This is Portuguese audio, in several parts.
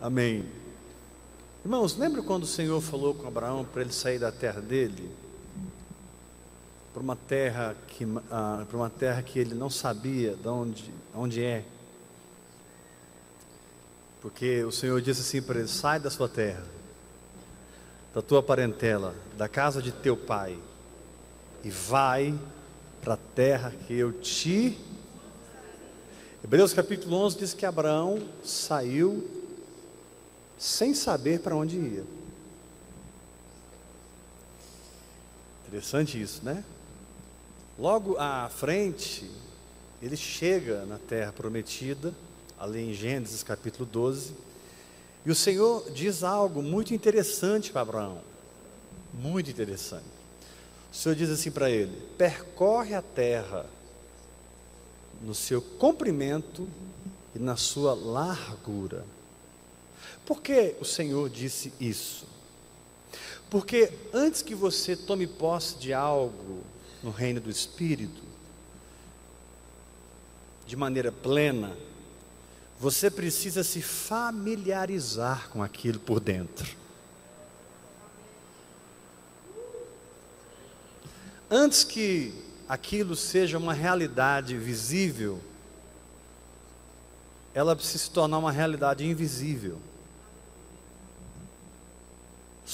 Amém. Irmãos, lembra quando o Senhor falou com Abraão para ele sair da terra dele? Para uma terra que, ah, para uma terra que ele não sabia de onde, onde é. Porque o Senhor disse assim para ele: sai da sua terra, da tua parentela, da casa de teu pai, e vai para a terra que eu te. Hebreus capítulo 11 diz que Abraão saiu sem saber para onde ia. Interessante isso, né? Logo à frente, ele chega na terra prometida, ali em Gênesis capítulo 12, e o Senhor diz algo muito interessante para Abraão. Muito interessante. O Senhor diz assim para ele: percorre a terra no seu comprimento e na sua largura por que o Senhor disse isso? Porque antes que você tome posse de algo no reino do Espírito, de maneira plena, você precisa se familiarizar com aquilo por dentro. Antes que aquilo seja uma realidade visível, ela precisa se tornar uma realidade invisível.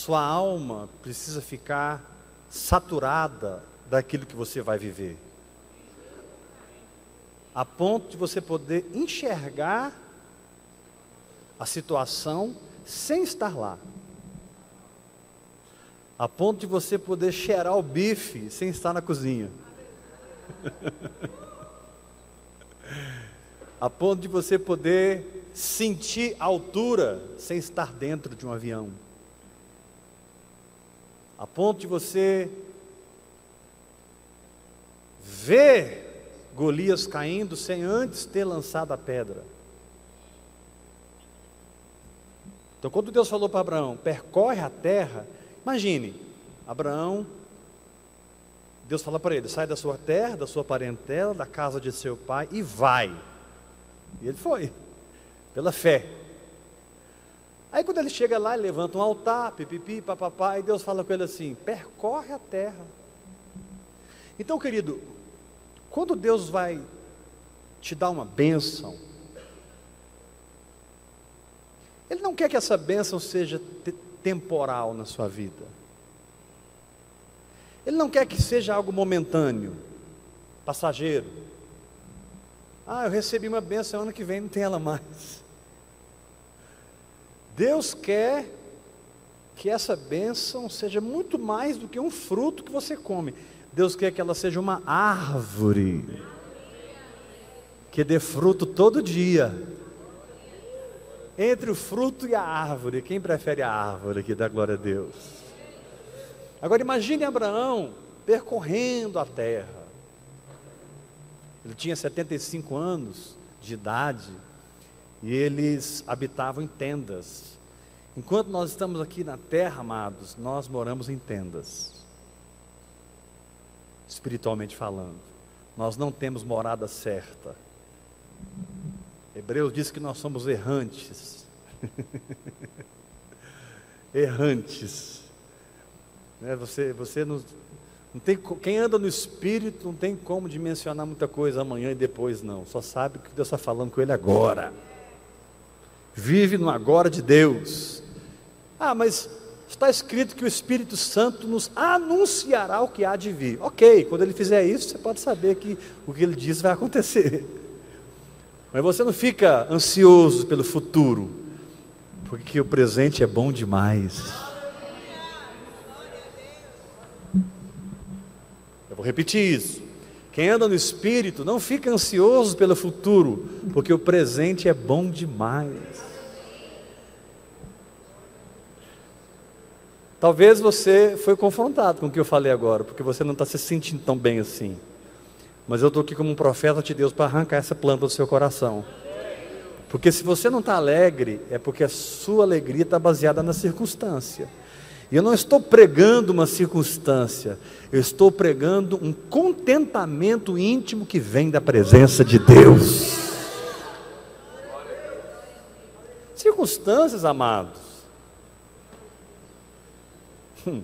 Sua alma precisa ficar saturada daquilo que você vai viver. A ponto de você poder enxergar a situação sem estar lá. A ponto de você poder cheirar o bife sem estar na cozinha. a ponto de você poder sentir altura sem estar dentro de um avião a ponto de você ver Golias caindo sem antes ter lançado a pedra. Então, quando Deus falou para Abraão, percorre a terra, imagine, Abraão, Deus fala para ele: sai da sua terra, da sua parentela, da casa de seu pai e vai. E ele foi, pela fé. Aí quando ele chega lá, ele levanta um altar, pipipi, papapá, e Deus fala com ele assim: percorre a terra. Então, querido, quando Deus vai te dar uma bênção, Ele não quer que essa bênção seja temporal na sua vida. Ele não quer que seja algo momentâneo, passageiro. Ah, eu recebi uma bênção, ano que vem não tem ela mais. Deus quer que essa bênção seja muito mais do que um fruto que você come. Deus quer que ela seja uma árvore que dê fruto todo dia. Entre o fruto e a árvore, quem prefere a árvore que dá glória a Deus? Agora imagine Abraão percorrendo a terra. Ele tinha 75 anos de idade e eles habitavam em tendas. Enquanto nós estamos aqui na terra, amados, nós moramos em tendas. Espiritualmente falando, nós não temos morada certa. Hebreus diz que nós somos errantes. errantes. Né? Você, você não, não tem, quem anda no Espírito não tem como dimensionar muita coisa amanhã e depois, não. Só sabe que Deus está falando com ele agora vive no agora de Deus. Ah, mas está escrito que o Espírito Santo nos anunciará o que há de vir. Ok, quando ele fizer isso, você pode saber que o que ele diz vai acontecer. Mas você não fica ansioso pelo futuro, porque o presente é bom demais. Eu vou repetir isso. Quem anda no Espírito não fica ansioso pelo futuro, porque o presente é bom demais. Talvez você foi confrontado com o que eu falei agora, porque você não está se sentindo tão bem assim. Mas eu estou aqui como um profeta de Deus para arrancar essa planta do seu coração. Porque se você não está alegre, é porque a sua alegria está baseada na circunstância. E eu não estou pregando uma circunstância, eu estou pregando um contentamento íntimo que vem da presença de Deus. Circunstâncias, amados. Hum.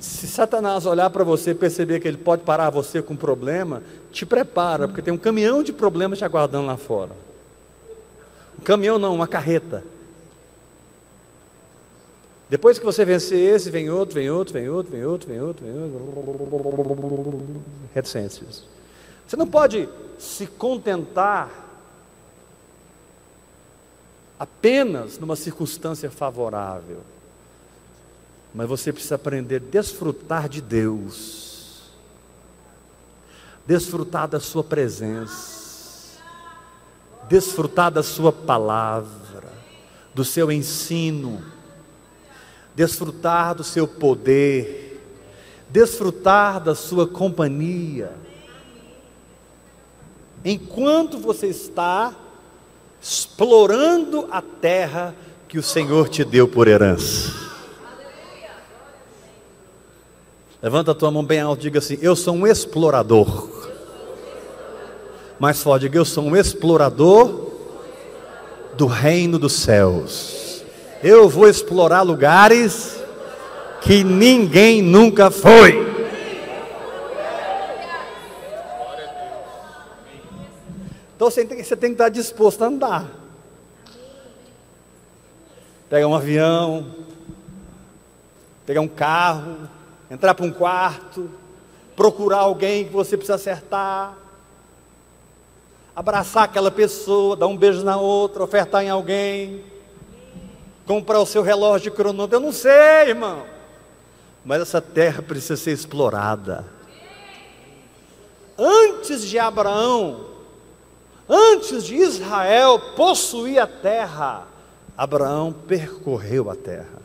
Se Satanás olhar para você e perceber que ele pode parar você com um problema, te prepara, porque tem um caminhão de problemas te aguardando lá fora. Um caminhão não, uma carreta. Depois que você vencer esse, vem outro, vem outro, vem outro, vem outro, vem outro, vem outro. Reticências. Você não pode se contentar apenas numa circunstância favorável. Mas você precisa aprender a desfrutar de Deus, desfrutar da Sua presença, desfrutar da Sua palavra, do seu ensino, desfrutar do seu poder, desfrutar da Sua companhia. Enquanto você está explorando a terra que o Senhor te deu por herança. Levanta a tua mão bem alto e diga assim: Eu sou um explorador. Mais forte, diga: Eu sou um explorador do reino dos céus. Eu vou explorar lugares que ninguém nunca foi. Então você tem, que estar disposto a andar. Pegar um avião, pegar um carro, entrar para um quarto, procurar alguém que você precisa acertar, abraçar aquela pessoa, dar um beijo na outra, ofertar em alguém, comprar o seu relógio de cronômetro. Eu não sei, irmão, mas essa terra precisa ser explorada. Antes de Abraão, antes de Israel possuir a terra, Abraão percorreu a terra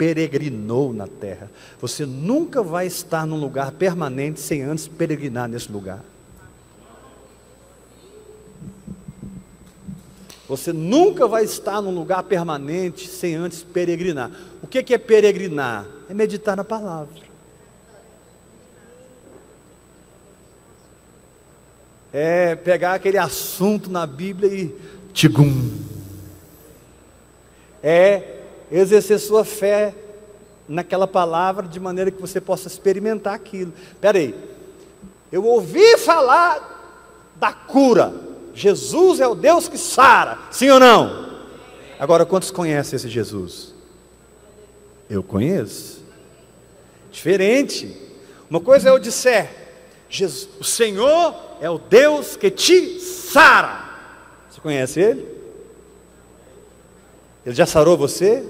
peregrinou na terra. Você nunca vai estar num lugar permanente sem antes peregrinar nesse lugar. Você nunca vai estar num lugar permanente sem antes peregrinar. O que é peregrinar? É meditar na palavra. É pegar aquele assunto na Bíblia e tigum. É exercer sua fé naquela palavra de maneira que você possa experimentar aquilo. Espera aí, eu ouvi falar da cura. Jesus é o Deus que sara, sim ou não? Agora, quantos conhecem esse Jesus? Eu conheço. Diferente. Uma coisa é eu disser, Jesus, o Senhor é o Deus que te sara. Você conhece Ele? Ele já sarou você?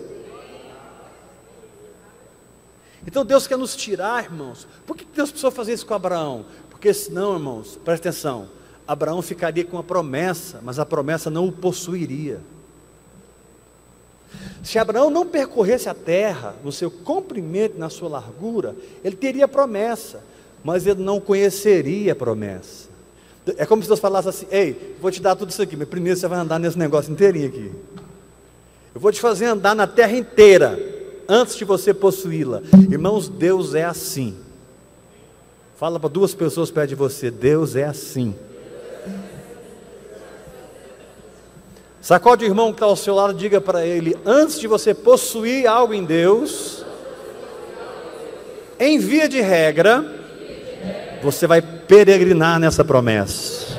Então Deus quer nos tirar, irmãos. Por que Deus precisou fazer isso com Abraão? Porque senão, irmãos, presta atenção, Abraão ficaria com a promessa, mas a promessa não o possuiria. Se Abraão não percorresse a terra no seu comprimento, na sua largura, ele teria promessa, mas ele não conheceria a promessa. É como se Deus falasse assim: Ei, vou te dar tudo isso aqui, mas primeiro você vai andar nesse negócio inteirinho aqui. Eu vou te fazer andar na terra inteira antes de você possuí-la. Irmãos, Deus é assim. Fala para duas pessoas perto de você: Deus é assim. Sacode o irmão que está ao seu lado, diga para ele: antes de você possuir algo em Deus, em via de regra, você vai peregrinar nessa promessa,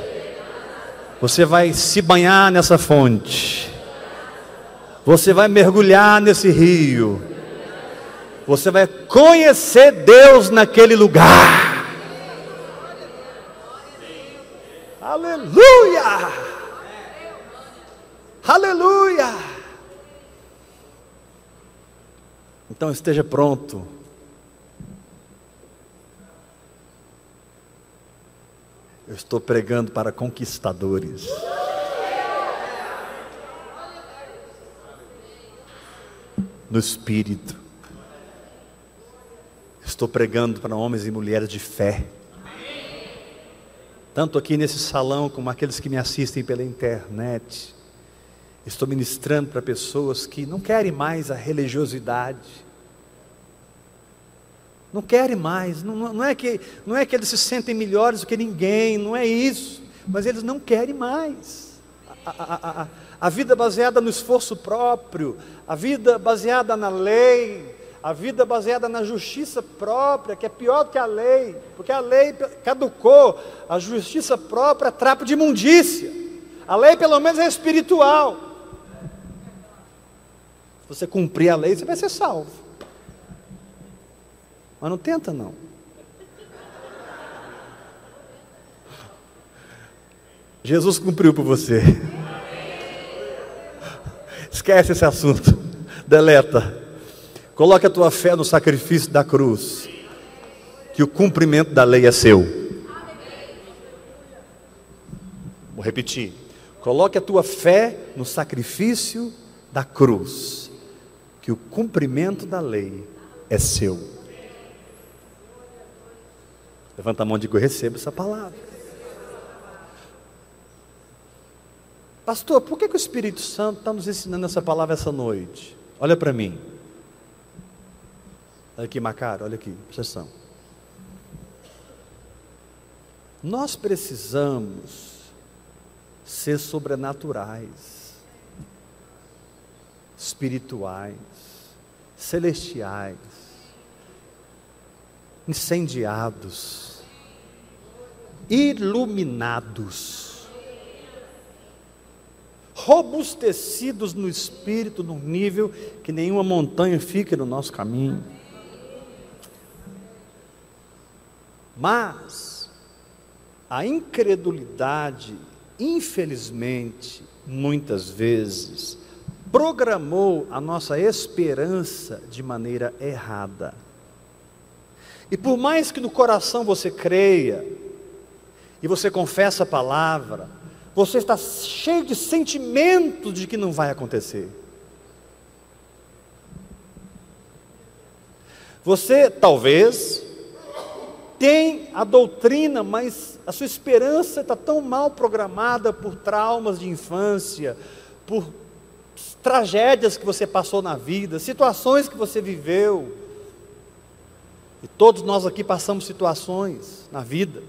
você vai se banhar nessa fonte, você vai mergulhar nesse rio, você vai conhecer Deus naquele lugar. Aleluia! Aleluia! Então esteja pronto. Eu estou pregando para conquistadores. No espírito. Estou pregando para homens e mulheres de fé. Tanto aqui nesse salão como aqueles que me assistem pela internet. Estou ministrando para pessoas que não querem mais a religiosidade. Não querem mais, não, não, é que, não é que eles se sentem melhores do que ninguém, não é isso, mas eles não querem mais. a, a, a, a vida baseada no esforço próprio, a vida baseada na lei, a vida baseada na justiça própria, que é pior do que a lei, porque a lei caducou, a justiça própria é trapo de imundícia, a lei pelo menos é espiritual. Você cumprir a lei, você vai ser salvo. Mas não tenta não. Jesus cumpriu por você. Esquece esse assunto. Deleta. Coloque a tua fé no sacrifício da cruz. Que o cumprimento da lei é seu. Vou repetir. Coloque a tua fé no sacrifício da cruz. Que o cumprimento da lei é seu. Levanta a mão e diga: Eu recebo essa palavra. Pastor, por que, que o Espírito Santo está nos ensinando essa palavra essa noite? Olha para mim. Olha aqui, Macaro, olha aqui, presta. Nós precisamos ser sobrenaturais, espirituais, celestiais, incendiados, iluminados robustecidos no espírito, num nível que nenhuma montanha fique no nosso caminho. Mas a incredulidade, infelizmente, muitas vezes, programou a nossa esperança de maneira errada. E por mais que no coração você creia, e você confessa a palavra, você está cheio de sentimento de que não vai acontecer. Você talvez tem a doutrina, mas a sua esperança está tão mal programada por traumas de infância, por tragédias que você passou na vida, situações que você viveu. E todos nós aqui passamos situações na vida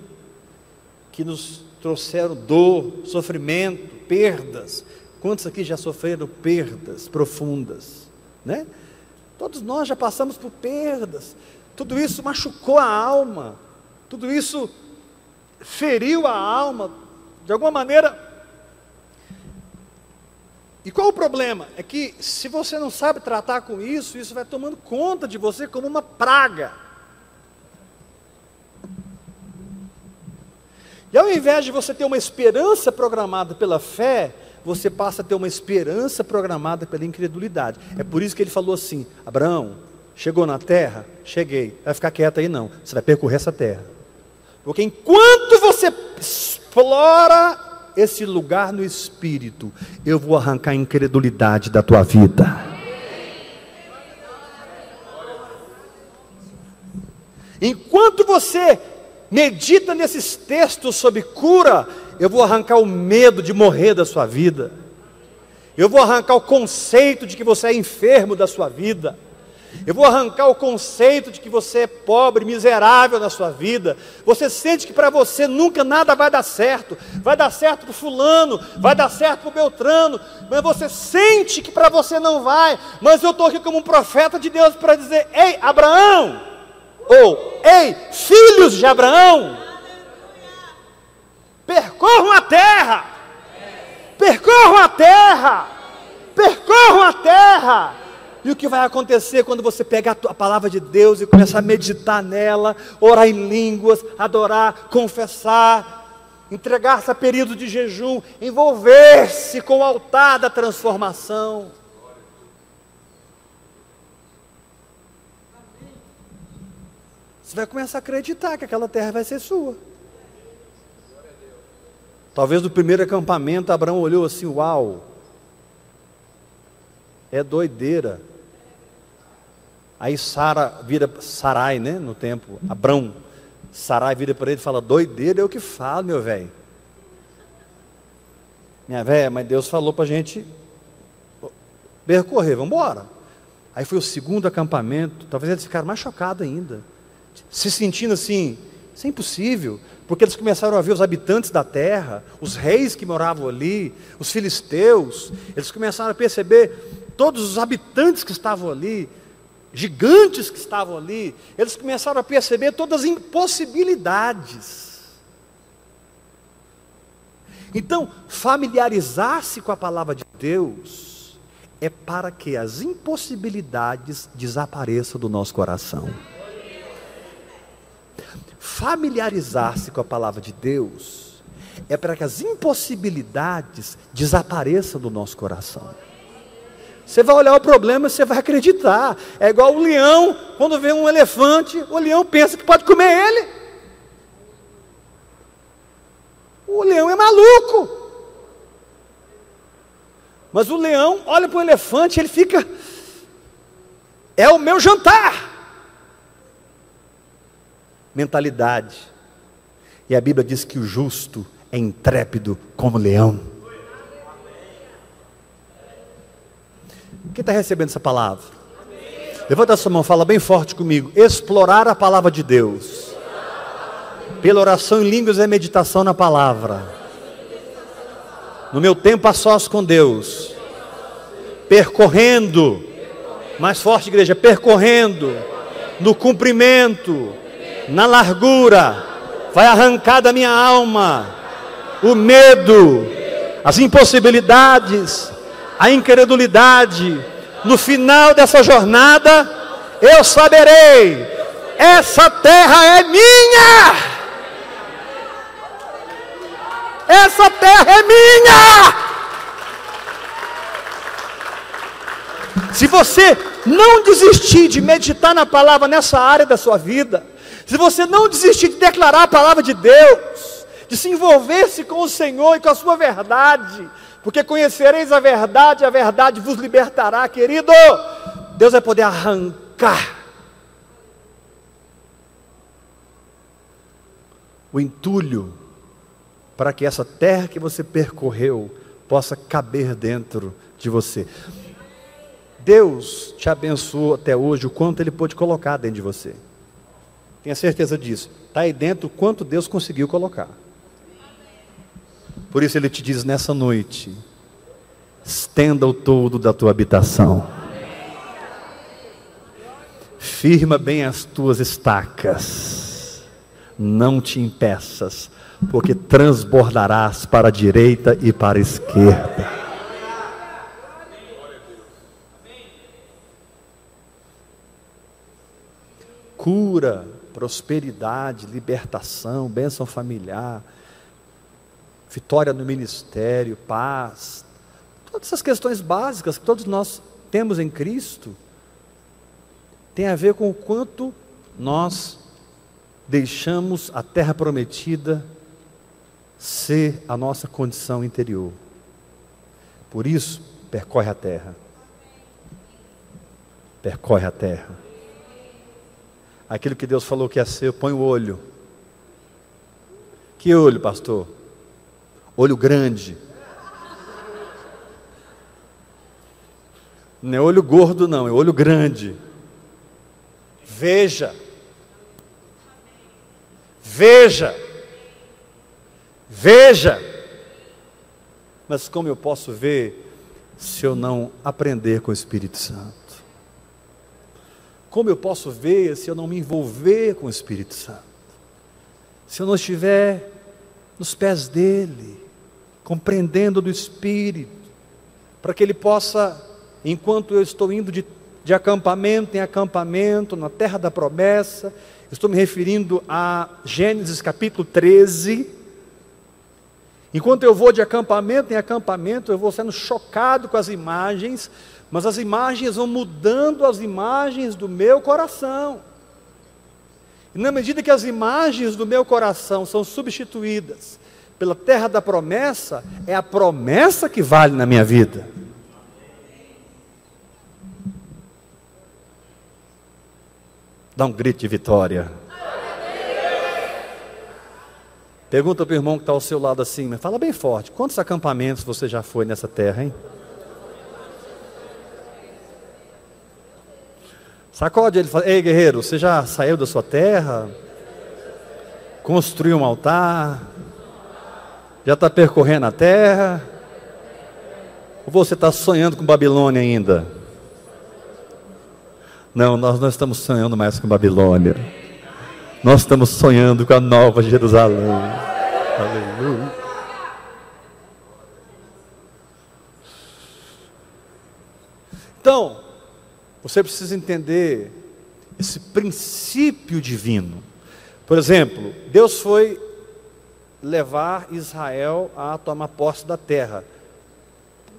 que nos trouxeram dor, sofrimento, perdas. Quantos aqui já sofreram perdas profundas, né? Todos nós já passamos por perdas. Tudo isso machucou a alma. Tudo isso feriu a alma de alguma maneira. E qual o problema? É que se você não sabe tratar com isso, isso vai tomando conta de você como uma praga. E ao invés de você ter uma esperança programada pela fé, você passa a ter uma esperança programada pela incredulidade. É por isso que ele falou assim: Abraão, chegou na terra? Cheguei. Vai ficar quieto aí não. Você vai percorrer essa terra. Porque enquanto você explora esse lugar no espírito, eu vou arrancar a incredulidade da tua vida. Enquanto você medita nesses textos sobre cura, eu vou arrancar o medo de morrer da sua vida. Eu vou arrancar o conceito de que você é enfermo da sua vida. Eu vou arrancar o conceito de que você é pobre, miserável na sua vida. Você sente que para você nunca nada vai dar certo. Vai dar certo para o fulano, vai dar certo para o Beltrano, mas você sente que para você não vai. Mas eu estou aqui como um profeta de Deus para dizer: Ei, Abraão, ou ei, filhos de Abraão, percorram a terra, percorram a terra, percorram a terra. E o que vai acontecer quando você pegar a palavra de Deus e começar a meditar nela, orar em línguas, adorar, confessar, entregar-se a período de jejum, envolver-se com o altar da transformação? Você vai começar a acreditar que aquela terra vai ser sua. Talvez no primeiro acampamento Abraão olhou assim: Uau, é doideira. Aí Sara vira Sarai, né? No tempo, Abrão. Sarai vira para ele e fala: Doideira é o que falo, meu velho. Minha velha, mas Deus falou para a gente percorrer, vamos embora. Aí foi o segundo acampamento, talvez eles ficaram mais chocados ainda se sentindo assim, Isso é impossível, porque eles começaram a ver os habitantes da terra, os reis que moravam ali, os filisteus, eles começaram a perceber todos os habitantes que estavam ali, gigantes que estavam ali, eles começaram a perceber todas as impossibilidades. Então, familiarizar-se com a palavra de Deus é para que as impossibilidades desapareçam do nosso coração. Familiarizar-se com a palavra de Deus é para que as impossibilidades desapareçam do nosso coração. Você vai olhar o problema, você vai acreditar. É igual o leão, quando vê um elefante, o leão pensa que pode comer ele. O leão é maluco. Mas o leão olha para o elefante, ele fica. É o meu jantar. Mentalidade. E a Bíblia diz que o justo é intrépido como leão. Quem está recebendo essa palavra? Levanta a sua mão, fala bem forte comigo. Explorar a palavra de Deus. Pela oração em línguas e meditação na palavra. No meu tempo a sós com Deus. Percorrendo. Mais forte, igreja. Percorrendo. No cumprimento. Na largura. Vai arrancar da minha alma. O medo. As impossibilidades a incredulidade, no final dessa jornada, eu saberei: essa terra é minha! Essa terra é minha! Se você não desistir de meditar na palavra nessa área da sua vida, se você não desistir de declarar a palavra de Deus, de se envolver-se com o Senhor e com a sua verdade, porque conhecereis a verdade, a verdade vos libertará, querido. Deus vai poder arrancar o entulho para que essa terra que você percorreu possa caber dentro de você. Deus te abençoou até hoje o quanto Ele pôde colocar dentro de você. Tenha certeza disso. Está aí dentro o quanto Deus conseguiu colocar. Por isso ele te diz nessa noite: estenda o todo da tua habitação. Firma bem as tuas estacas. Não te impeças, porque transbordarás para a direita e para a esquerda. Cura, prosperidade, libertação, bênção familiar vitória no ministério, paz, todas essas questões básicas que todos nós temos em Cristo, tem a ver com o quanto nós deixamos a terra prometida ser a nossa condição interior. Por isso, percorre a terra. Percorre a terra. Aquilo que Deus falou que ia ser, põe o olho. Que olho, pastor? Olho grande. Não é olho gordo, não, é olho grande. Veja. Veja. Veja. Mas como eu posso ver se eu não aprender com o Espírito Santo? Como eu posso ver se eu não me envolver com o Espírito Santo? Se eu não estiver nos pés dele? compreendendo do Espírito, para que ele possa, enquanto eu estou indo de, de acampamento em acampamento, na terra da promessa, estou me referindo a Gênesis capítulo 13. Enquanto eu vou de acampamento em acampamento, eu vou sendo chocado com as imagens, mas as imagens vão mudando as imagens do meu coração. E na medida que as imagens do meu coração são substituídas pela terra da promessa, é a promessa que vale na minha vida. Dá um grito de vitória. Pergunta para o irmão que está ao seu lado assim, mas fala bem forte: quantos acampamentos você já foi nessa terra, hein? Sacode ele fala: Ei guerreiro, você já saiu da sua terra? Construiu um altar? Já está percorrendo a terra? Ou você está sonhando com Babilônia ainda? Não, nós não estamos sonhando mais com Babilônia. Nós estamos sonhando com a nova Jerusalém. Aleluia. Então, você precisa entender esse princípio divino. Por exemplo, Deus foi levar Israel a tomar posse da terra.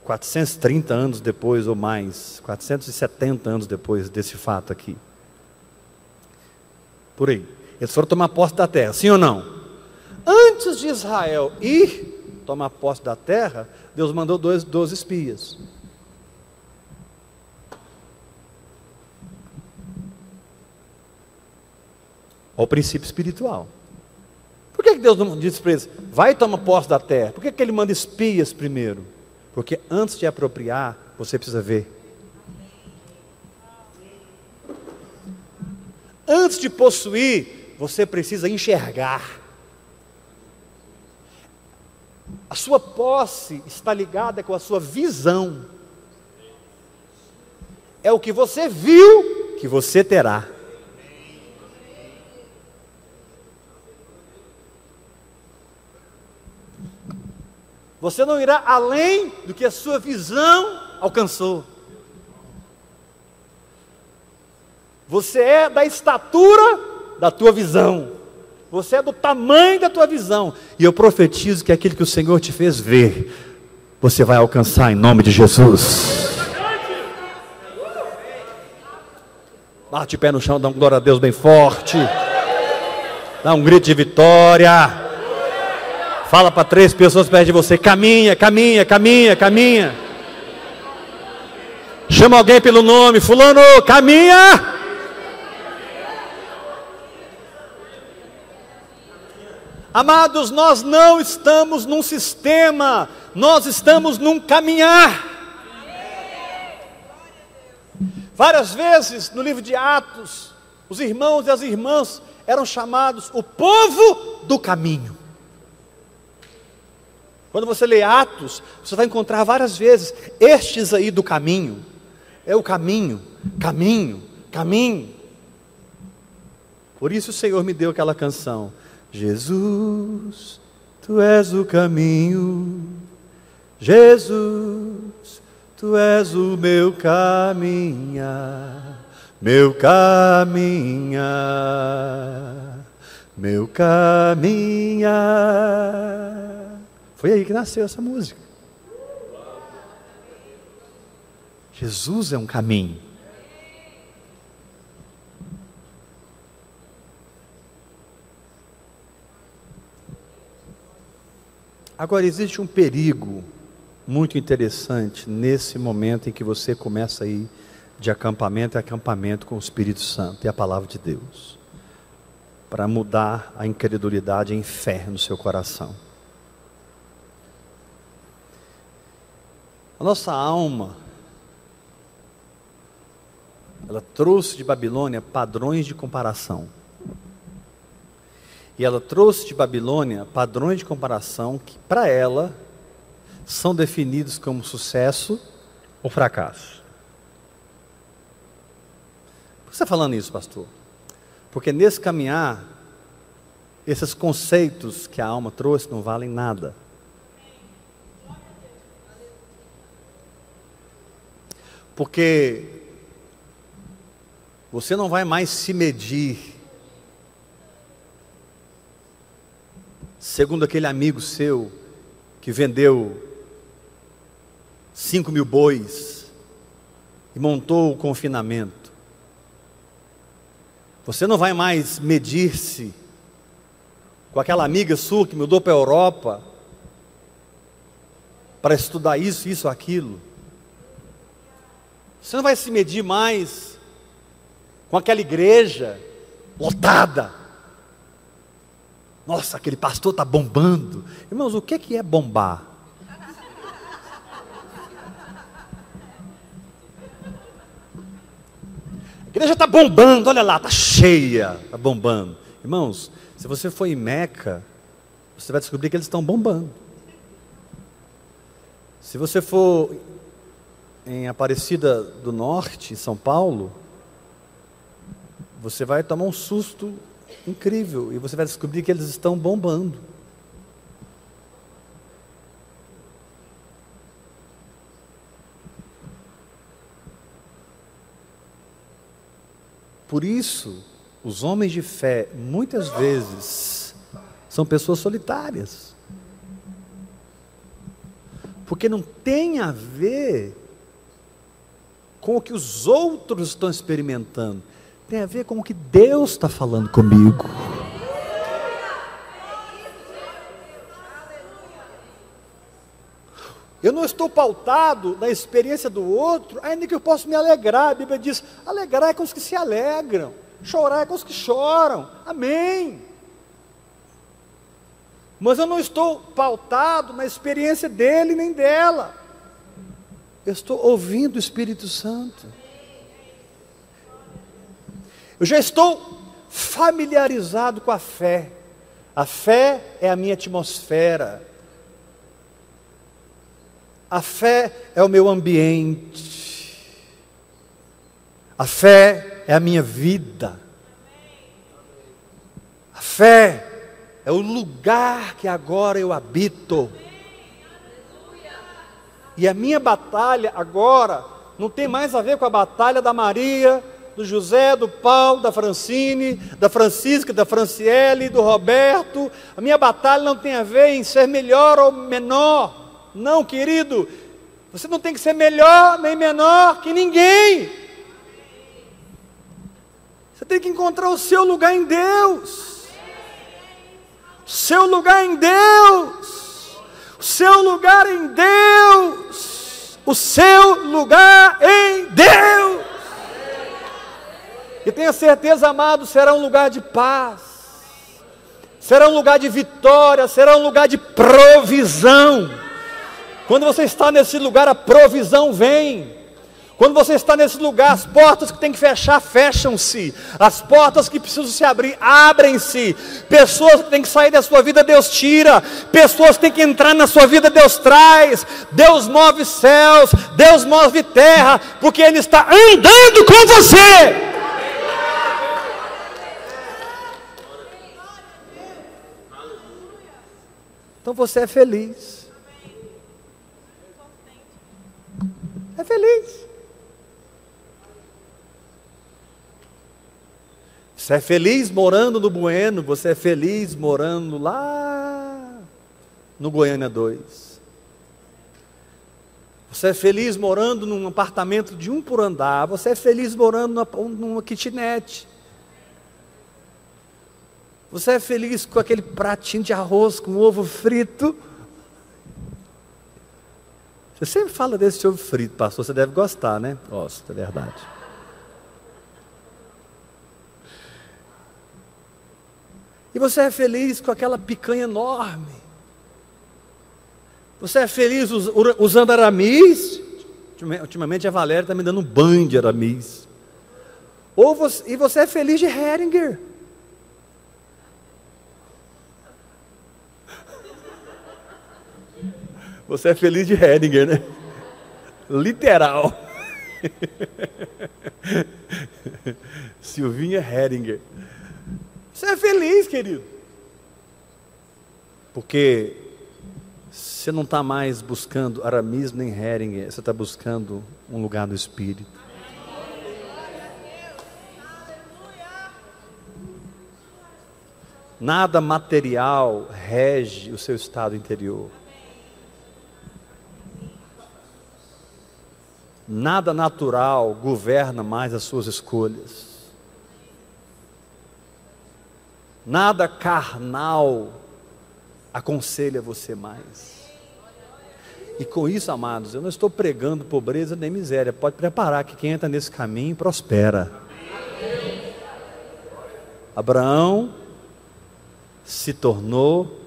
430 anos depois ou mais, 470 anos depois desse fato aqui. Por aí. Eles foram tomar posse da terra, sim ou não? Antes de Israel ir tomar posse da terra, Deus mandou dois, dois espias. Ao princípio espiritual. Por que Deus não disse para eles, vai tomar posse da terra? Por que Ele manda espias primeiro? Porque antes de apropriar, você precisa ver. Antes de possuir, você precisa enxergar. A sua posse está ligada com a sua visão. É o que você viu que você terá. Você não irá além do que a sua visão alcançou. Você é da estatura da tua visão. Você é do tamanho da tua visão. E eu profetizo que aquilo que o Senhor te fez ver, você vai alcançar em nome de Jesus. Bate o pé no chão, dá um glória a Deus bem forte. Dá um grito de vitória. Fala para três pessoas perto de você: caminha, caminha, caminha, caminha. Chama alguém pelo nome: Fulano, caminha. Amados, nós não estamos num sistema, nós estamos num caminhar. Várias vezes no livro de Atos, os irmãos e as irmãs eram chamados o povo do caminho. Quando você lê Atos, você vai encontrar várias vezes estes aí do caminho. É o caminho, caminho, caminho. Por isso o Senhor me deu aquela canção. Jesus, tu és o caminho. Jesus, tu és o meu caminhar, meu caminhar, meu caminhar. Foi aí que nasceu essa música. Jesus é um caminho. Agora, existe um perigo muito interessante nesse momento em que você começa a ir de acampamento em acampamento com o Espírito Santo e a palavra de Deus, para mudar a incredulidade em fé no seu coração. A nossa alma, ela trouxe de Babilônia padrões de comparação. E ela trouxe de Babilônia padrões de comparação que, para ela, são definidos como sucesso ou fracasso. Por que você está falando isso, pastor? Porque nesse caminhar, esses conceitos que a alma trouxe não valem nada. Porque você não vai mais se medir segundo aquele amigo seu que vendeu cinco mil bois e montou o confinamento. Você não vai mais medir-se com aquela amiga sua que mudou para a Europa para estudar isso, isso, aquilo. Você não vai se medir mais com aquela igreja lotada. Nossa, aquele pastor está bombando. Irmãos, o que é bombar? A igreja está bombando, olha lá, está cheia, está bombando. Irmãos, se você for em Meca, você vai descobrir que eles estão bombando. Se você for em Aparecida do Norte, em São Paulo, você vai tomar um susto incrível e você vai descobrir que eles estão bombando. Por isso, os homens de fé, muitas vezes, são pessoas solitárias. Porque não tem a ver com o que os outros estão experimentando, tem a ver com o que Deus está falando comigo. Eu não estou pautado na experiência do outro, ainda que eu possa me alegrar. A Bíblia diz: alegrar é com os que se alegram, chorar é com os que choram. Amém. Mas eu não estou pautado na experiência dele nem dela. Eu estou ouvindo o Espírito Santo. Eu já estou familiarizado com a fé. A fé é a minha atmosfera. A fé é o meu ambiente. A fé é a minha vida. A fé é o lugar que agora eu habito. E a minha batalha agora não tem mais a ver com a batalha da Maria, do José, do Paulo, da Francine, da Francisca, da Franciele, do Roberto. A minha batalha não tem a ver em ser melhor ou menor. Não, querido, você não tem que ser melhor nem menor que ninguém. Você tem que encontrar o seu lugar em Deus. O seu lugar em Deus. O seu lugar em Deus. O seu lugar em Deus. E tenha certeza, amado, será um lugar de paz. Será um lugar de vitória, será um lugar de provisão. Quando você está nesse lugar, a provisão vem. Quando você está nesse lugar, as portas que tem que fechar, fecham-se. As portas que precisam se abrir, abrem-se. Pessoas que têm que sair da sua vida, Deus tira. Pessoas que têm que entrar na sua vida, Deus traz. Deus move céus, Deus move terra, porque Ele está andando com você. Então você é feliz. É feliz. Você é feliz morando no Bueno, você é feliz morando lá no Goiânia 2. Você é feliz morando num apartamento de um por andar, você é feliz morando numa, numa kitnet. Você é feliz com aquele pratinho de arroz com ovo frito. Você sempre fala desse ovo frito, pastor, você deve gostar, né? Gosto, é verdade. E você é feliz com aquela picanha enorme. Você é feliz usando aramis. Ultimamente a Valéria está me dando um banho de aramis. Ou você, e você é feliz de Heringer. Você é feliz de Hedinger, né? Literal. Silvinha Hedinger. Você é feliz, querido. Porque você não está mais buscando Aramis nem Heringer, você está buscando um lugar do Espírito. Nada material rege o seu estado interior. Nada natural governa mais as suas escolhas. Nada carnal aconselha você mais. E com isso, amados, eu não estou pregando pobreza nem miséria. Pode preparar que quem entra nesse caminho prospera. Abraão se tornou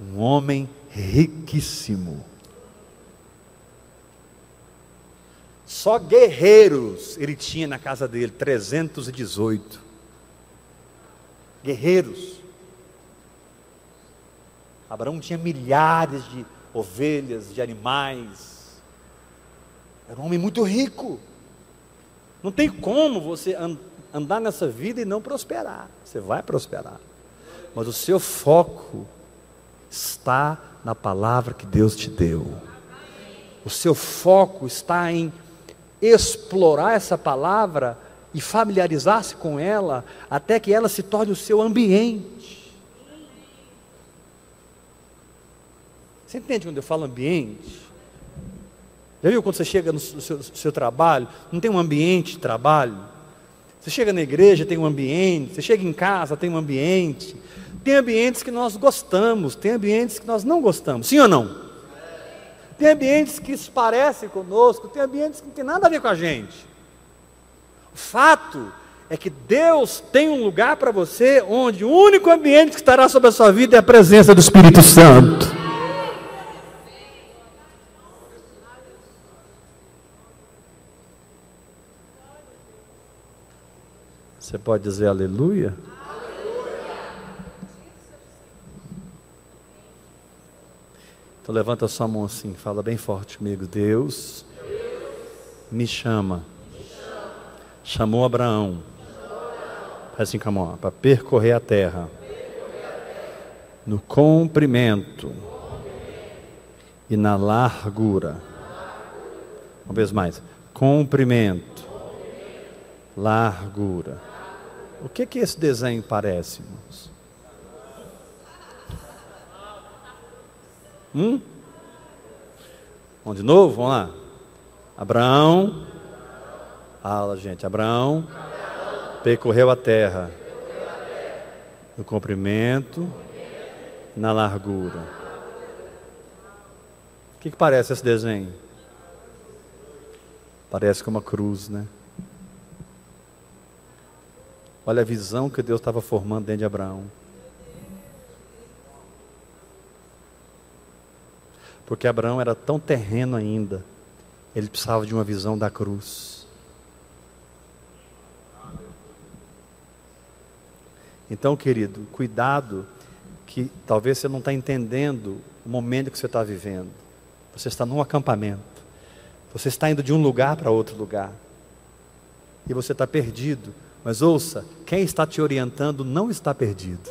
um homem riquíssimo. Só guerreiros ele tinha na casa dele, 318. Guerreiros. Abraão tinha milhares de ovelhas, de animais. Era um homem muito rico. Não tem como você andar nessa vida e não prosperar. Você vai prosperar. Mas o seu foco está na palavra que Deus te deu. O seu foco está em explorar essa palavra e familiarizar-se com ela até que ela se torne o seu ambiente. Você entende quando eu falo ambiente? Já viu quando você chega no seu, seu trabalho, não tem um ambiente de trabalho? Você chega na igreja, tem um ambiente, você chega em casa, tem um ambiente. Tem ambientes que nós gostamos, tem ambientes que nós não gostamos, sim ou não? Tem ambientes que se parecem conosco, tem ambientes que não tem nada a ver com a gente. O fato é que Deus tem um lugar para você onde o único ambiente que estará sobre a sua vida é a presença do Espírito Santo. Você pode dizer aleluia? Então levanta sua mão assim, fala bem forte comigo. Deus, me chama. Chamou Abraão. Assim com a para percorrer a terra. No comprimento e na largura. Uma vez mais. Comprimento, largura. O que que esse desenho parece, irmãos? Hum? Vamos de novo? Vamos lá. Abraão. Fala, gente. Abraão, percorreu a terra no comprimento, na largura. O que, que parece esse desenho? Parece com uma cruz, né? Olha a visão que Deus estava formando dentro de Abraão. Porque Abraão era tão terreno ainda, ele precisava de uma visão da cruz. Então, querido, cuidado, que talvez você não está entendendo o momento que você está vivendo. Você está num acampamento, você está indo de um lugar para outro lugar, e você está perdido. Mas ouça, quem está te orientando não está perdido.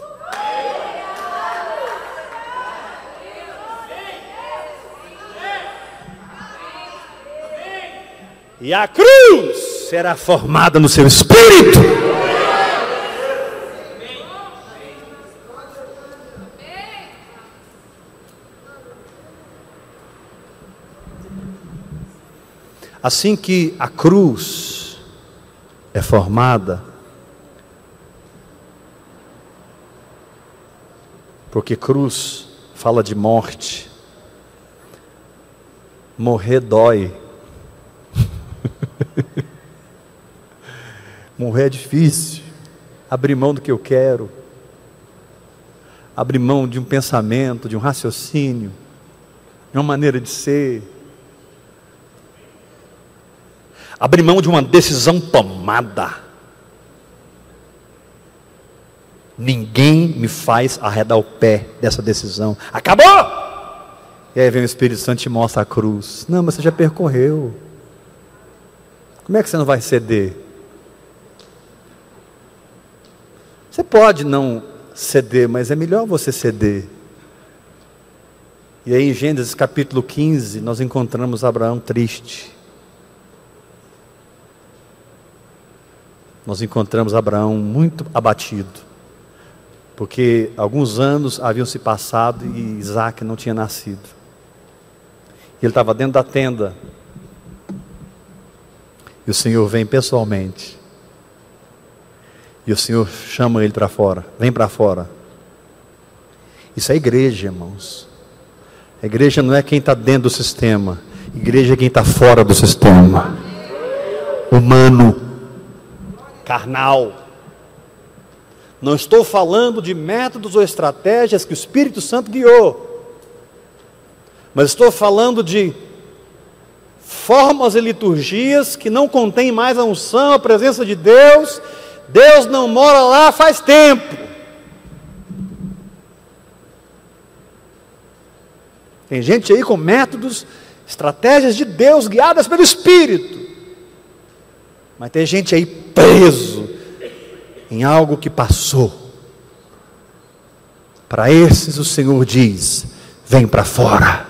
e a cruz será formada no seu espírito. Assim que a cruz é formada, porque cruz fala de morte, morrer dói. Morrer é difícil. Abrir mão do que eu quero. Abrir mão de um pensamento, de um raciocínio, de uma maneira de ser. Abrir mão de uma decisão tomada. Ninguém me faz arredar o pé dessa decisão. Acabou! E aí vem o Espírito Santo e mostra a cruz. Não, mas você já percorreu. Como é que você não vai ceder? Você pode não ceder, mas é melhor você ceder. E aí em Gênesis capítulo 15, nós encontramos Abraão triste. Nós encontramos Abraão muito abatido. Porque alguns anos haviam se passado e Isaac não tinha nascido. Ele estava dentro da tenda. E o Senhor vem pessoalmente e o Senhor chama ele para fora. Vem para fora. Isso é igreja, irmãos. A igreja não é quem está dentro do sistema. A igreja é quem está fora do sistema. Humano carnal. Não estou falando de métodos ou estratégias que o Espírito Santo guiou, mas estou falando de formas e liturgias que não contêm mais a unção, a presença de Deus. Deus não mora lá faz tempo. Tem gente aí com métodos, estratégias de Deus guiadas pelo Espírito. Mas tem gente aí preso em algo que passou. Para esses o Senhor diz: vem para fora.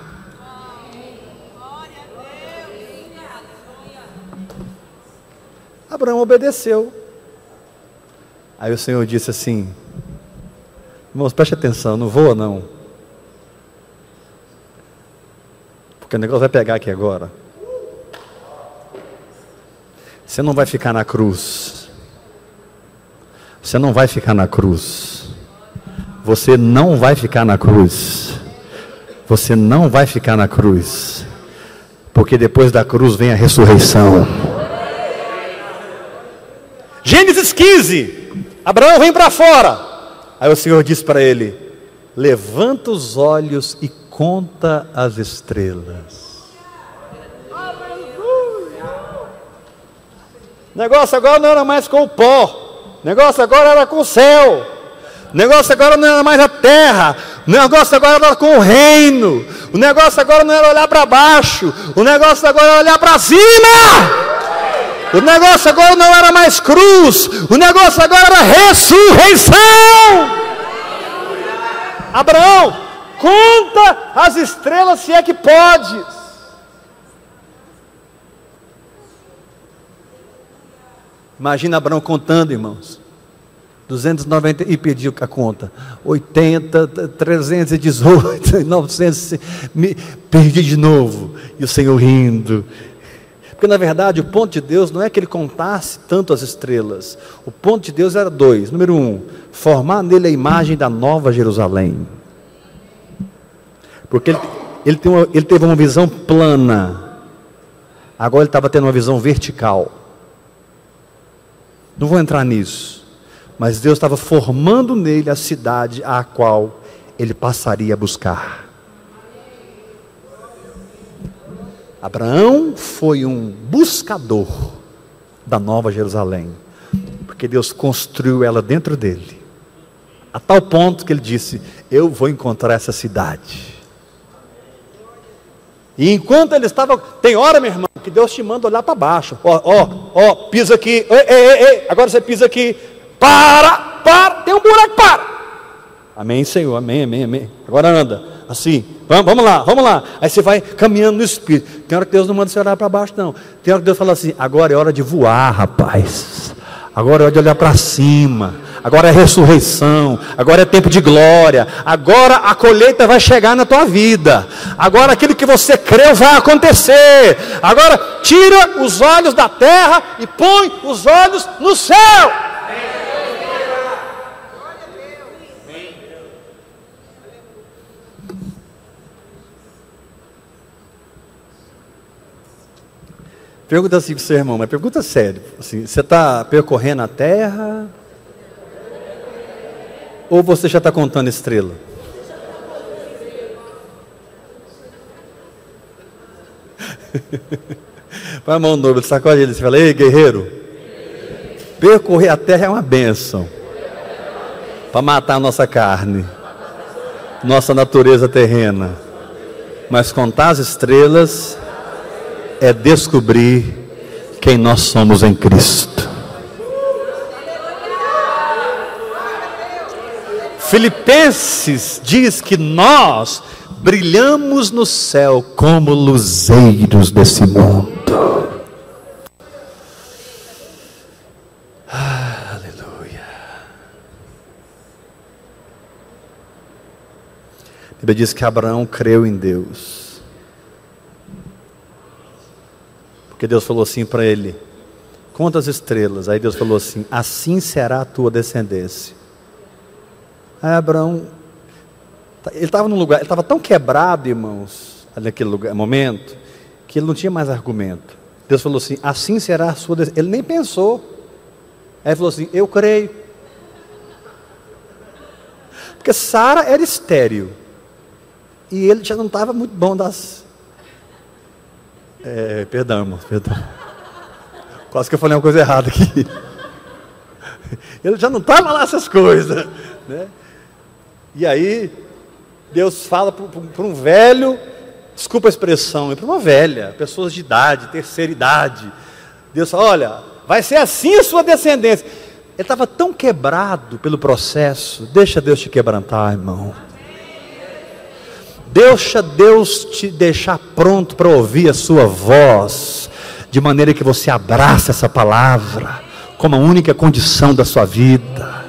Abraão obedeceu. Aí o Senhor disse assim: Irmãos, preste atenção, não voa não. Porque o negócio vai pegar aqui agora. Você não vai ficar na cruz. Você não vai ficar na cruz. Você não vai ficar na cruz. Você não vai ficar na cruz. Porque depois da cruz vem a ressurreição. Gênesis 15. Abraão vem para fora. Aí o Senhor disse para ele: Levanta os olhos e conta as estrelas. Negócio agora não era mais com o pó, negócio agora era com o céu, negócio agora não era mais a terra, o negócio agora era com o reino, o negócio agora não era olhar para baixo, o negócio agora era olhar para cima. O negócio agora não era mais cruz, o negócio agora era ressurreição. Abraão, conta as estrelas se é que podes. Imagina Abraão contando, irmãos. 290 e pediu a conta. 80, 318, 900, me, perdi de novo. E o Senhor rindo, porque na verdade o ponto de Deus não é que ele contasse tanto as estrelas. O ponto de Deus era dois. Número um, formar nele a imagem da nova Jerusalém. Porque ele, ele, uma, ele teve uma visão plana. Agora ele estava tendo uma visão vertical. Não vou entrar nisso. Mas Deus estava formando nele a cidade a qual ele passaria a buscar. Abraão foi um buscador da Nova Jerusalém, porque Deus construiu ela dentro dele, a tal ponto que ele disse: Eu vou encontrar essa cidade. E enquanto ele estava, tem hora, meu irmão, que Deus te manda olhar para baixo. Ó, ó, ó, pisa aqui, ei, ei, ei, agora você pisa aqui, para, para, tem um buraco, para. Amém, Senhor, amém, amém, amém. Agora anda assim, vamos, vamos lá, vamos lá. Aí você vai caminhando no Espírito. Tem hora que Deus não manda você olhar para baixo, não. Tem hora que Deus fala assim: agora é hora de voar, rapaz. Agora é hora de olhar para cima. Agora é ressurreição. Agora é tempo de glória. Agora a colheita vai chegar na tua vida. Agora aquilo que você creu vai acontecer. Agora tira os olhos da terra e põe os olhos no céu. Pergunta assim para o seu irmão, mas pergunta sério. Assim, você está percorrendo a terra? Ou você já está contando estrela? Põe a mão no ombro, sacode ele e fala, ei guerreiro, percorrer a terra é uma bênção. Para matar a nossa carne, nossa natureza terrena. Mas contar as estrelas é descobrir quem nós somos em Cristo. Filipenses diz que nós brilhamos no céu como luzeiros desse mundo. Aleluia. A Bíblia diz que Abraão creu em Deus. Porque Deus falou assim para ele: Conta as estrelas. Aí Deus falou assim: Assim será a tua descendência. Aí Abraão, ele estava num lugar, ele estava tão quebrado, irmãos, naquele lugar, momento, que ele não tinha mais argumento. Deus falou assim: Assim será a sua descendência. Ele nem pensou. Aí ele falou assim: Eu creio. Porque Sara era estéril. E ele já não estava muito bom das é, perdão, irmão, perdão. Quase que eu falei uma coisa errada aqui. Ele já não estava lá essas coisas. Né? E aí, Deus fala para um velho desculpa a expressão, é para uma velha, pessoas de idade, terceira idade. Deus fala: olha, vai ser assim a sua descendência. Ele estava tão quebrado pelo processo, deixa Deus te quebrantar, irmão. Deixa Deus te deixar pronto para ouvir a sua voz, de maneira que você abraça essa palavra como a única condição da sua vida.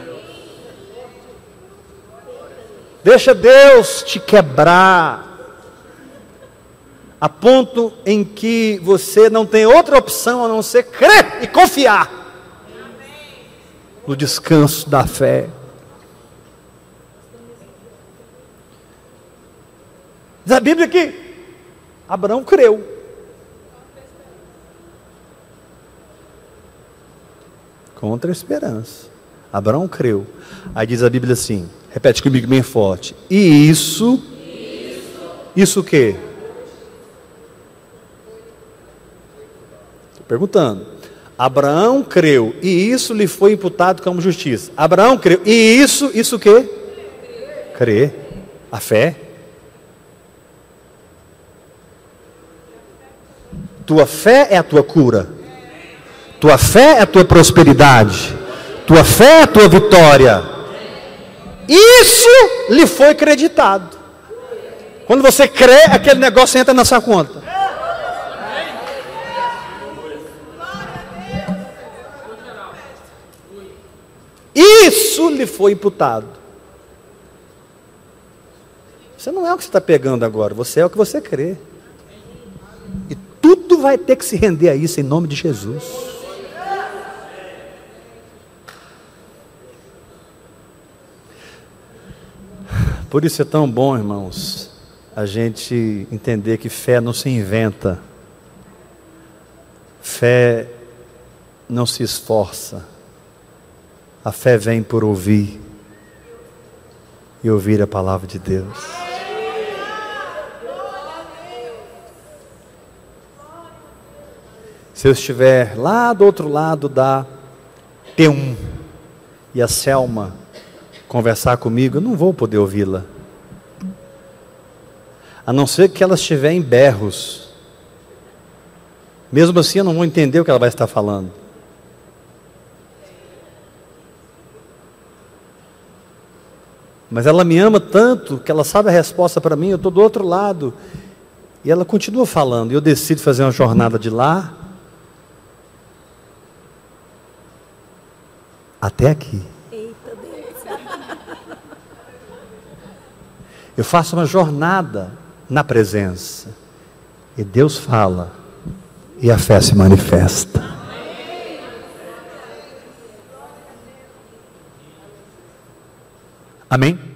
Deixa Deus te quebrar, a ponto em que você não tem outra opção a não ser crer e confiar no descanso da fé. Diz a Bíblia que Abraão creu. Contra a esperança. Abraão creu. Aí diz a Bíblia assim: repete comigo bem forte. E isso. Isso o quê? Estou perguntando. Abraão creu, e isso lhe foi imputado como justiça. Abraão creu, e isso, isso o quê? Crer. A fé. Tua fé é a tua cura. Tua fé é a tua prosperidade. Tua fé é tua vitória. Isso lhe foi acreditado. Quando você crê, aquele negócio entra na sua conta. Isso lhe foi imputado. Você não é o que você está pegando agora, você é o que você crê. E tudo vai ter que se render a isso em nome de Jesus. Por isso é tão bom, irmãos, a gente entender que fé não se inventa, fé não se esforça, a fé vem por ouvir e ouvir a palavra de Deus. Se eu estiver lá do outro lado da T1 e a Selma conversar comigo, eu não vou poder ouvi-la. A não ser que ela estiver em berros. Mesmo assim, eu não vou entender o que ela vai estar falando. Mas ela me ama tanto que ela sabe a resposta para mim, eu estou do outro lado. E ela continua falando. E eu decido fazer uma jornada de lá até aqui. Eu faço uma jornada na presença. E Deus fala. E a fé se manifesta. Amém?